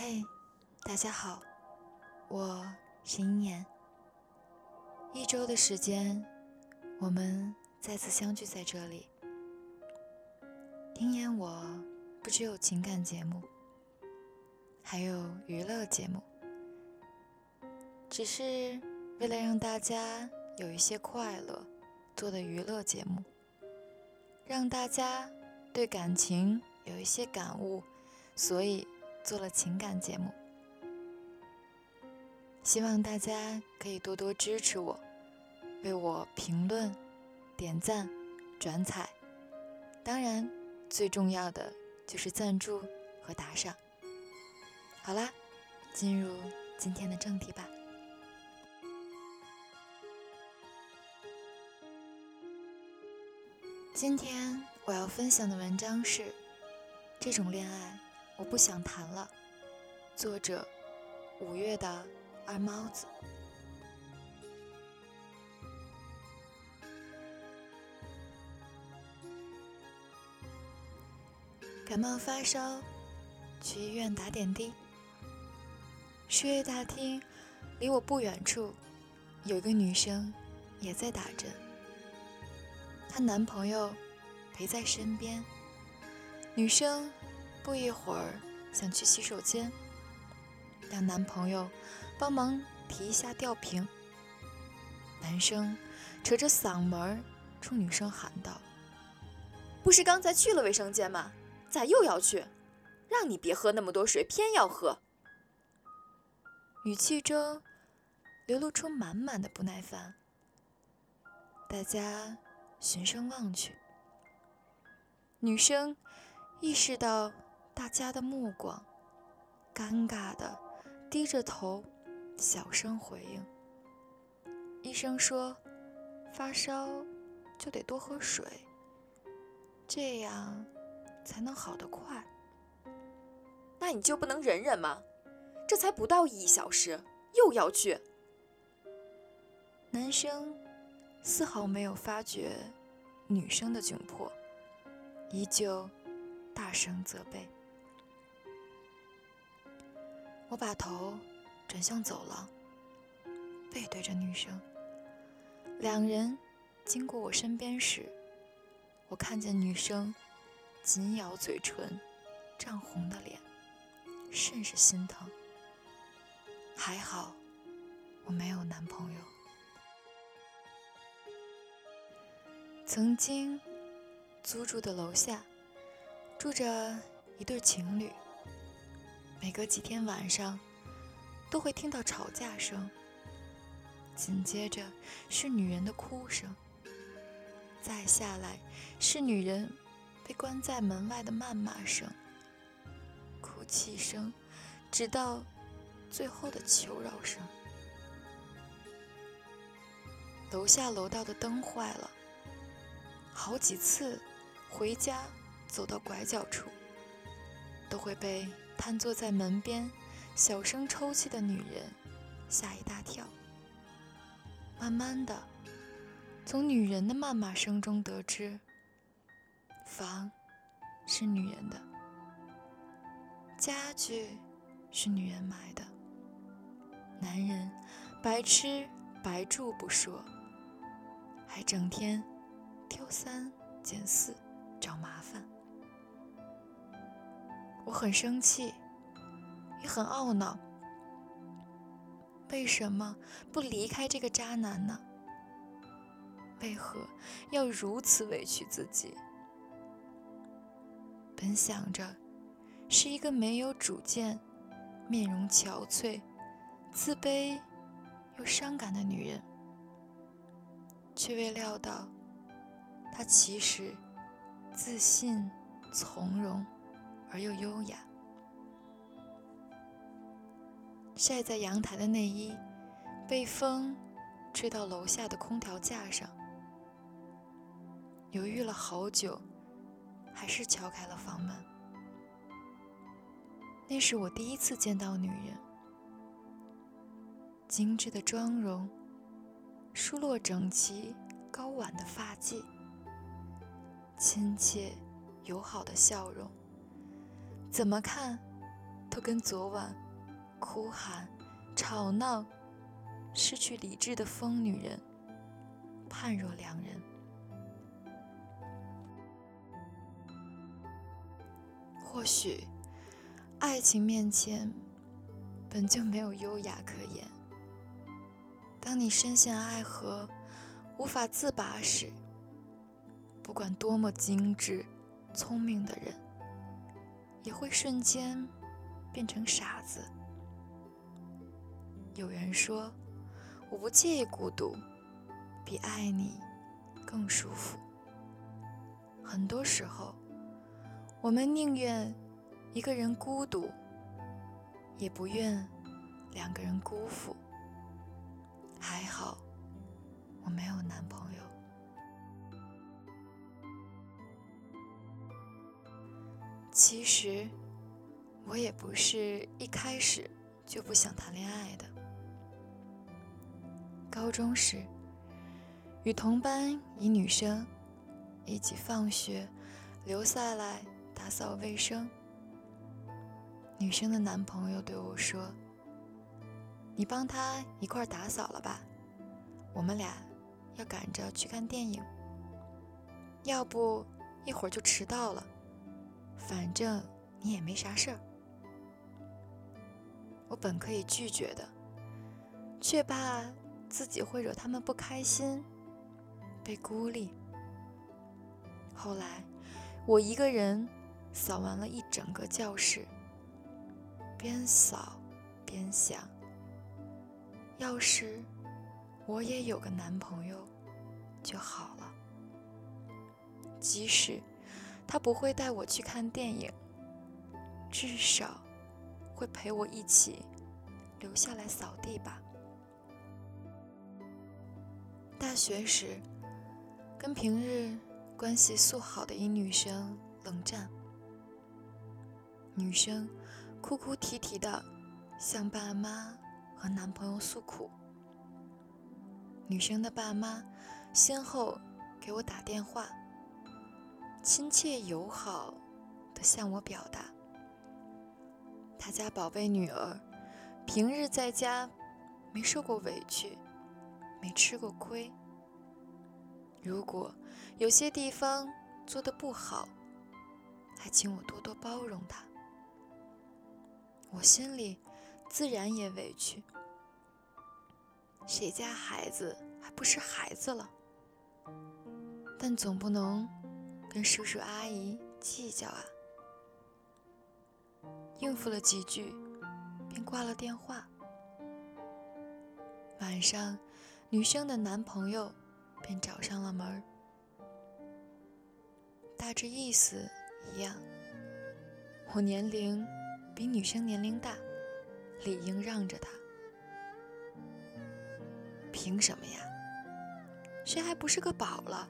嘿，大家好，我是鹰眼。一周的时间，我们再次相聚在这里。鹰眼，我不只有情感节目，还有娱乐节目，只是为了让大家有一些快乐做的娱乐节目，让大家对感情有一些感悟，所以。做了情感节目，希望大家可以多多支持我，为我评论、点赞、转采，当然最重要的就是赞助和打赏。好啦，进入今天的正题吧。今天我要分享的文章是：这种恋爱。我不想谈了。作者：五月的二猫子。感冒发烧，去医院打点滴。输液大厅离我不远处，有一个女生也在打针。她男朋友陪在身边。女生。不一会儿，想去洗手间，让男朋友帮忙提一下吊瓶。男生扯着嗓门冲女生喊道：“不是刚才去了卫生间吗？咋又要去？让你别喝那么多水，偏要喝。”语气中流露出满满的不耐烦。大家循声望去，女生意识到。大家的目光，尴尬的低着头，小声回应。医生说，发烧就得多喝水，这样才能好得快。那你就不能忍忍吗？这才不到一小时，又要去。男生丝毫没有发觉女生的窘迫，依旧大声责备。我把头转向走廊，背对着女生。两人经过我身边时，我看见女生紧咬嘴唇、涨红的脸，甚是心疼。还好我没有男朋友。曾经租住的楼下住着一对情侣。每隔几天晚上，都会听到吵架声，紧接着是女人的哭声，再下来是女人被关在门外的谩骂声、哭泣声，直到最后的求饶声。楼下楼道的灯坏了，好几次回家走到拐角处，都会被。瘫坐在门边，小声抽泣的女人吓一大跳。慢慢的，从女人的谩骂声中得知，房是女人的，家具是女人买的，男人白吃白住不说，还整天挑三拣四找麻烦。我很生气，也很懊恼。为什么不离开这个渣男呢？为何要如此委屈自己？本想着是一个没有主见、面容憔悴、自卑又伤感的女人，却未料到她其实自信从容。而又优雅。晒在阳台的内衣被风吹到楼下的空调架上，犹豫了好久，还是敲开了房门。那是我第一次见到女人，精致的妆容，梳落整齐高挽的发髻，亲切友好的笑容。怎么看，都跟昨晚哭喊、吵闹、失去理智的疯女人判若两人。或许，爱情面前本就没有优雅可言。当你深陷爱河，无法自拔时，不管多么精致、聪明的人，也会瞬间变成傻子。有人说：“我不介意孤独，比爱你更舒服。”很多时候。我们宁愿一个人孤独，也不愿两个人辜负。还好我没有男朋友。其实我也不是一开始就不想谈恋爱的。高中时，与同班一女生一起放学留下来。打扫卫生，女生的男朋友对我说：“你帮他一块打扫了吧，我们俩要赶着去看电影，要不一会儿就迟到了。反正你也没啥事儿。”我本可以拒绝的，却怕自己会惹他们不开心，被孤立。后来，我一个人。扫完了一整个教室，边扫边想：要是我也有个男朋友就好了。即使他不会带我去看电影，至少会陪我一起留下来扫地吧。大学时，跟平日关系素好的一女生冷战。女生哭哭啼啼的向爸妈和男朋友诉苦。女生的爸妈先后给我打电话，亲切友好的向我表达，他家宝贝女儿平日在家没受过委屈，没吃过亏。如果有些地方做的不好，还请我多多包容她。我心里自然也委屈，谁家孩子还不是孩子了？但总不能跟叔叔阿姨计较啊！应付了几句，便挂了电话。晚上，女生的男朋友便找上了门大致意思一样，我年龄。比女生年龄大，理应让着她。凭什么呀？谁还不是个宝了？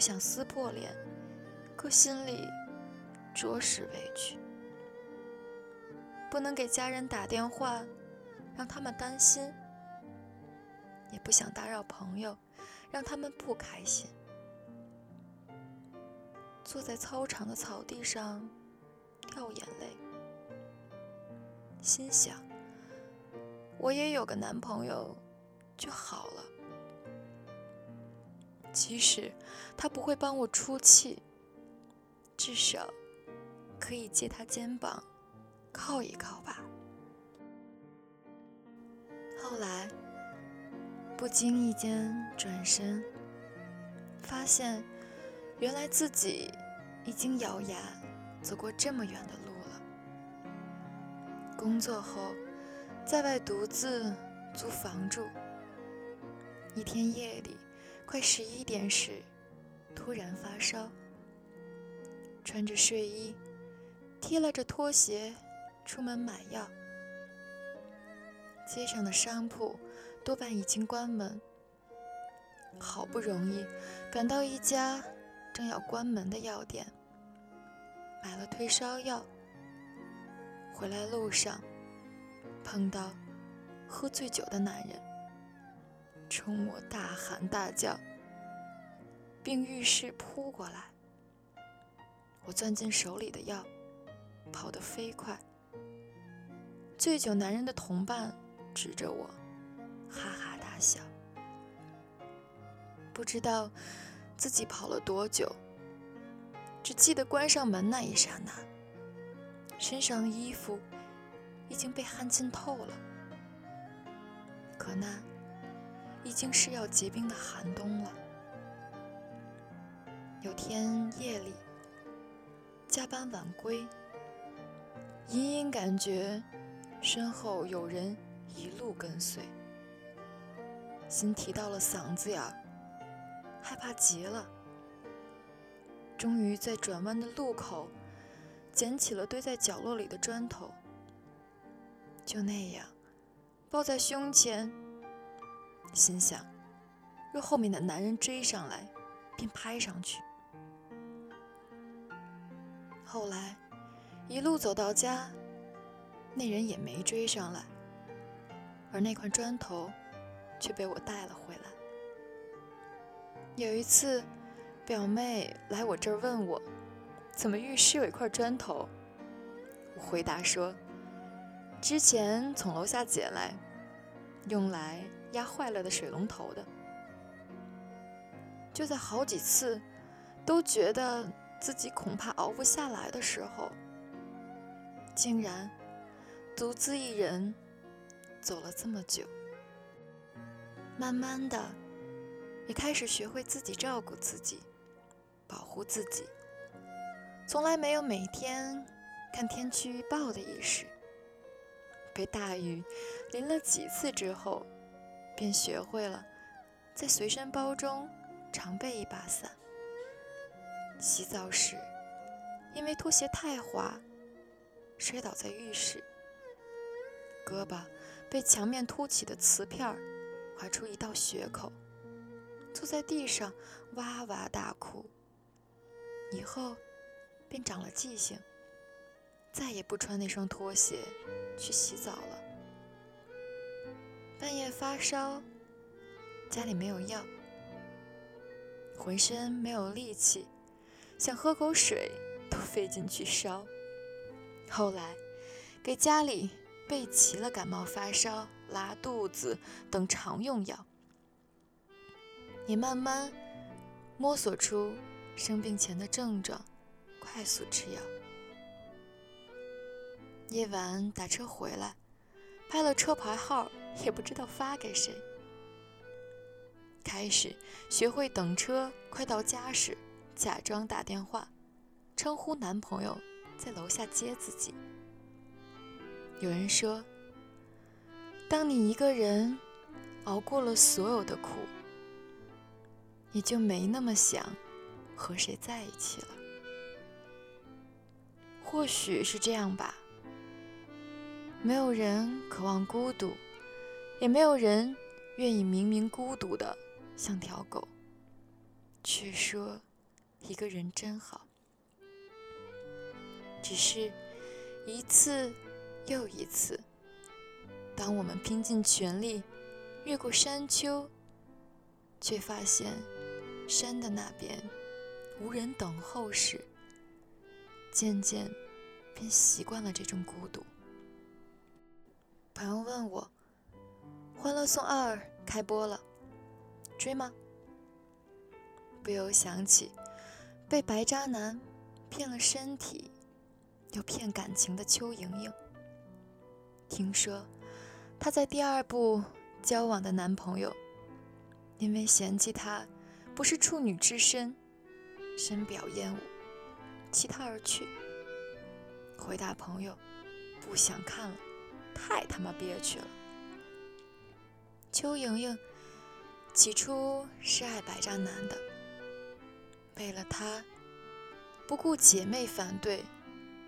不想撕破脸，可心里着实委屈。不能给家人打电话，让他们担心；也不想打扰朋友，让他们不开心。坐在操场的草地上。掉眼泪，心想：我也有个男朋友就好了。即使他不会帮我出气，至少可以借他肩膀靠一靠吧。后来不经意间转身，发现原来自己已经咬牙。走过这么远的路了。工作后，在外独自租房住。一天夜里，快十一点时，突然发烧，穿着睡衣，提拉着拖鞋出门买药。街上的商铺多半已经关门，好不容易赶到一家正要关门的药店。买了退烧药，回来路上碰到喝醉酒的男人，冲我大喊大叫，并浴室扑过来。我攥紧手里的药，跑得飞快。醉酒男人的同伴指着我，哈哈大笑。不知道自己跑了多久，只记得关上门那一刹那，身上的衣服已经被汗浸透了。可那已经是要结冰的寒冬了。有天夜里，加班晚归，隐隐感觉身后有人一路跟随，心提到了嗓子眼儿，害怕极了。终于在转弯的路口，捡起了堆在角落里的砖头，就那样抱在胸前，心想：若后面的男人追上来，便拍上去。后来，一路走到家，那人也没追上来，而那块砖头却被我带了回来。有一次，表妹来我这儿问我，怎么浴室有一块砖头？我回答说，之前从楼下捡来，用来压坏了的水龙头的。就在好几次，都觉得。自己恐怕熬不下来的时候，竟然独自一人走了这么久。慢慢的，也开始学会自己照顾自己，保护自己。从来没有每天看天气预报的意识。被大雨淋了几次之后，便学会了在随身包中常备一把伞。洗澡时，因为拖鞋太滑，摔倒在浴室，胳膊被墙面凸起的瓷片划出一道血口，坐在地上哇哇大哭。以后便长了记性，再也不穿那双拖鞋去洗澡了。半夜发烧，家里没有药，浑身没有力气。想喝口水都费劲去烧。后来，给家里备齐了感冒、发烧、拉肚子等常用药，也慢慢摸索出生病前的症状，快速吃药。夜晚打车回来，拍了车牌号，也不知道发给谁。开始学会等车，快到家时。假装打电话，称呼男朋友在楼下接自己。有人说，当你一个人熬过了所有的苦，也就没那么想和谁在一起了。或许是这样吧。没有人渴望孤独，也没有人愿意明明孤独的像条狗，却说。一个人真好，只是一次又一次，当我们拼尽全力越过山丘，却发现山的那边无人等候时，渐渐便习惯了这种孤独。朋友问我，《欢乐颂二》开播了，追吗？不由想起。被白渣男骗了身体，又骗感情的邱莹莹。听说她在第二部交往的男朋友，因为嫌弃她不是处女之身，深表厌恶，弃她而去。回答朋友不想看了，太他妈憋屈了。邱莹莹起初是爱白渣男的。为了他，不顾姐妹反对，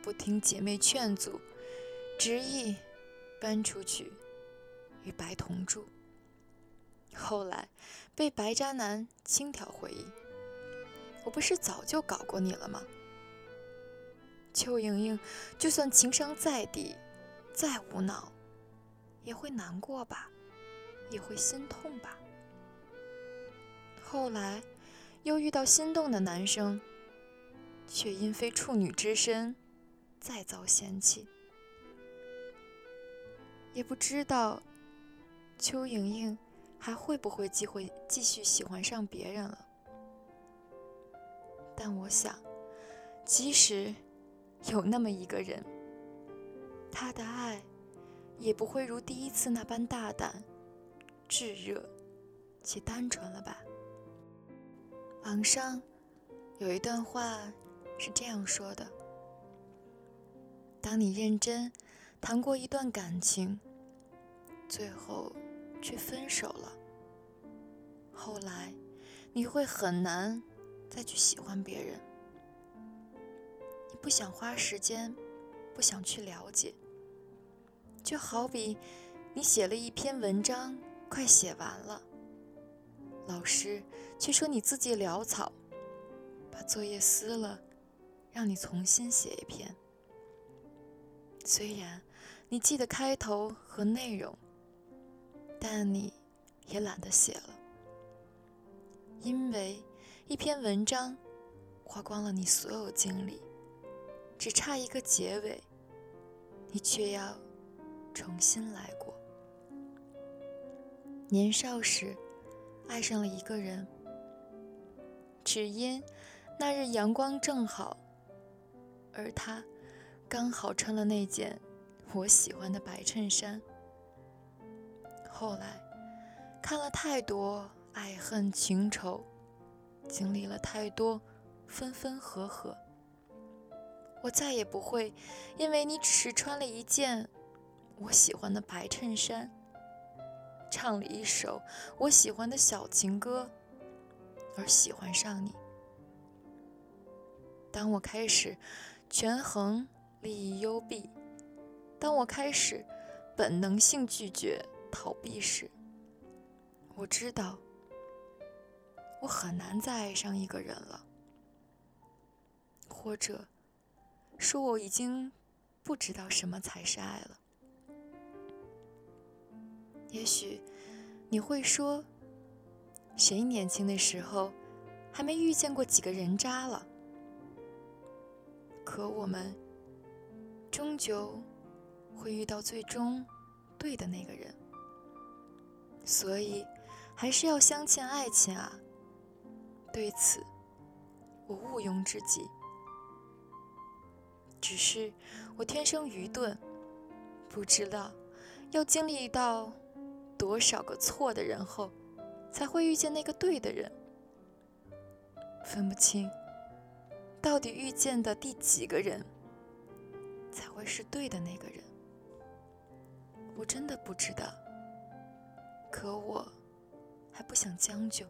不听姐妹劝阻，执意搬出去与白同住。后来被白渣男轻佻回应：“我不是早就搞过你了吗？”邱莹莹就算情商再低，再无脑，也会难过吧，也会心痛吧。后来。又遇到心动的男生，却因非处女之身，再遭嫌弃。也不知道邱莹莹还会不会机会继续喜欢上别人了。但我想，即使有那么一个人，他的爱也不会如第一次那般大胆、炙热且单纯了吧？网上有一段话是这样说的：当你认真谈过一段感情，最后却分手了，后来你会很难。再去喜欢别人，你不想花时间，不想去了解，就好比你写了一篇文章，快写完了，老师却说你字迹潦草，把作业撕了，让你重新写一篇。虽然你记得开头和内容，但你也懒得写了，因为。一篇文章，花光了你所有精力，只差一个结尾，你却要重新来过。年少时，爱上了一个人，只因那日阳光正好，而他刚好穿了那件我喜欢的白衬衫。后来，看了太多爱恨情仇。经历了太多分分合合，我再也不会因为你只是穿了一件我喜欢的白衬衫，唱了一首我喜欢的小情歌而喜欢上你。当我开始权衡利益优弊，当我开始本能性拒绝逃避时，我知道。我很难再爱上一个人了，或者说我已经不知道什么才是爱了。也许你会说，谁年轻的时候还没遇见过几个人渣了？可我们终究会遇到最终对的那个人，所以还是要相信爱情啊！对此，我毋庸置疑。只是我天生愚钝，不知道要经历到多少个错的人后，才会遇见那个对的人。分不清到底遇见的第几个人才会是对的那个人。我真的不知道，可我还不想将就。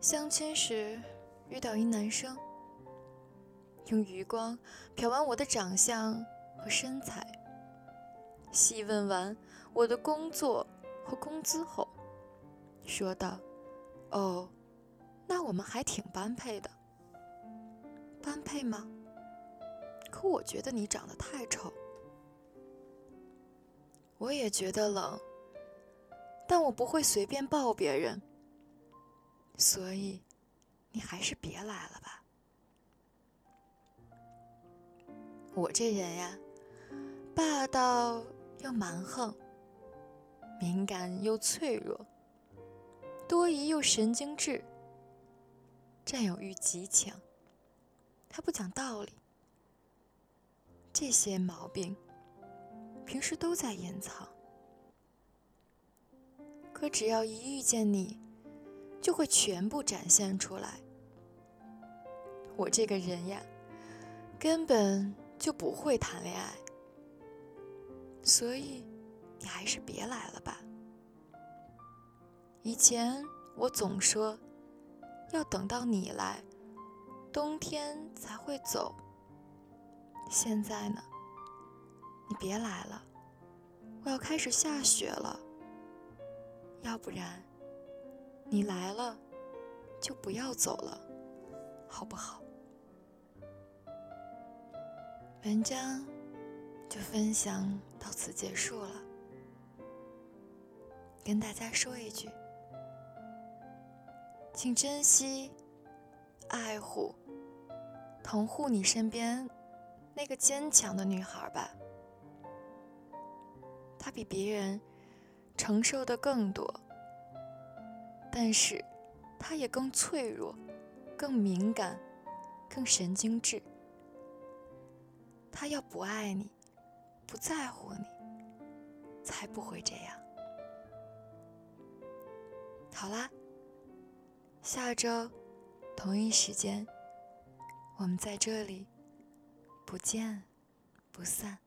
相亲时遇到一男生，用余光瞟完我的长相和身材，细问完我的工作和工资后，说道：“哦，那我们还挺般配的。般配吗？可我觉得你长得太丑。我也觉得冷，但我不会随便抱别人。”所以，你还是别来了吧。我这人呀，霸道又蛮横，敏感又脆弱，多疑又神经质，占有欲极强，他不讲道理。这些毛病，平时都在隐藏，可只要一遇见你，就会全部展现出来。我这个人呀，根本就不会谈恋爱，所以你还是别来了吧。以前我总说要等到你来，冬天才会走。现在呢，你别来了，我要开始下雪了。要不然。你来了，就不要走了，好不好？文章就分享到此结束了。跟大家说一句，请珍惜、爱护疼护你身边那个坚强的女孩吧。她比别人承受的更多，但是她也更脆弱、更敏感、更神经质。她要不爱你，不在乎你，才不会这样。好啦，下周同一时间，我们在这里不见不散。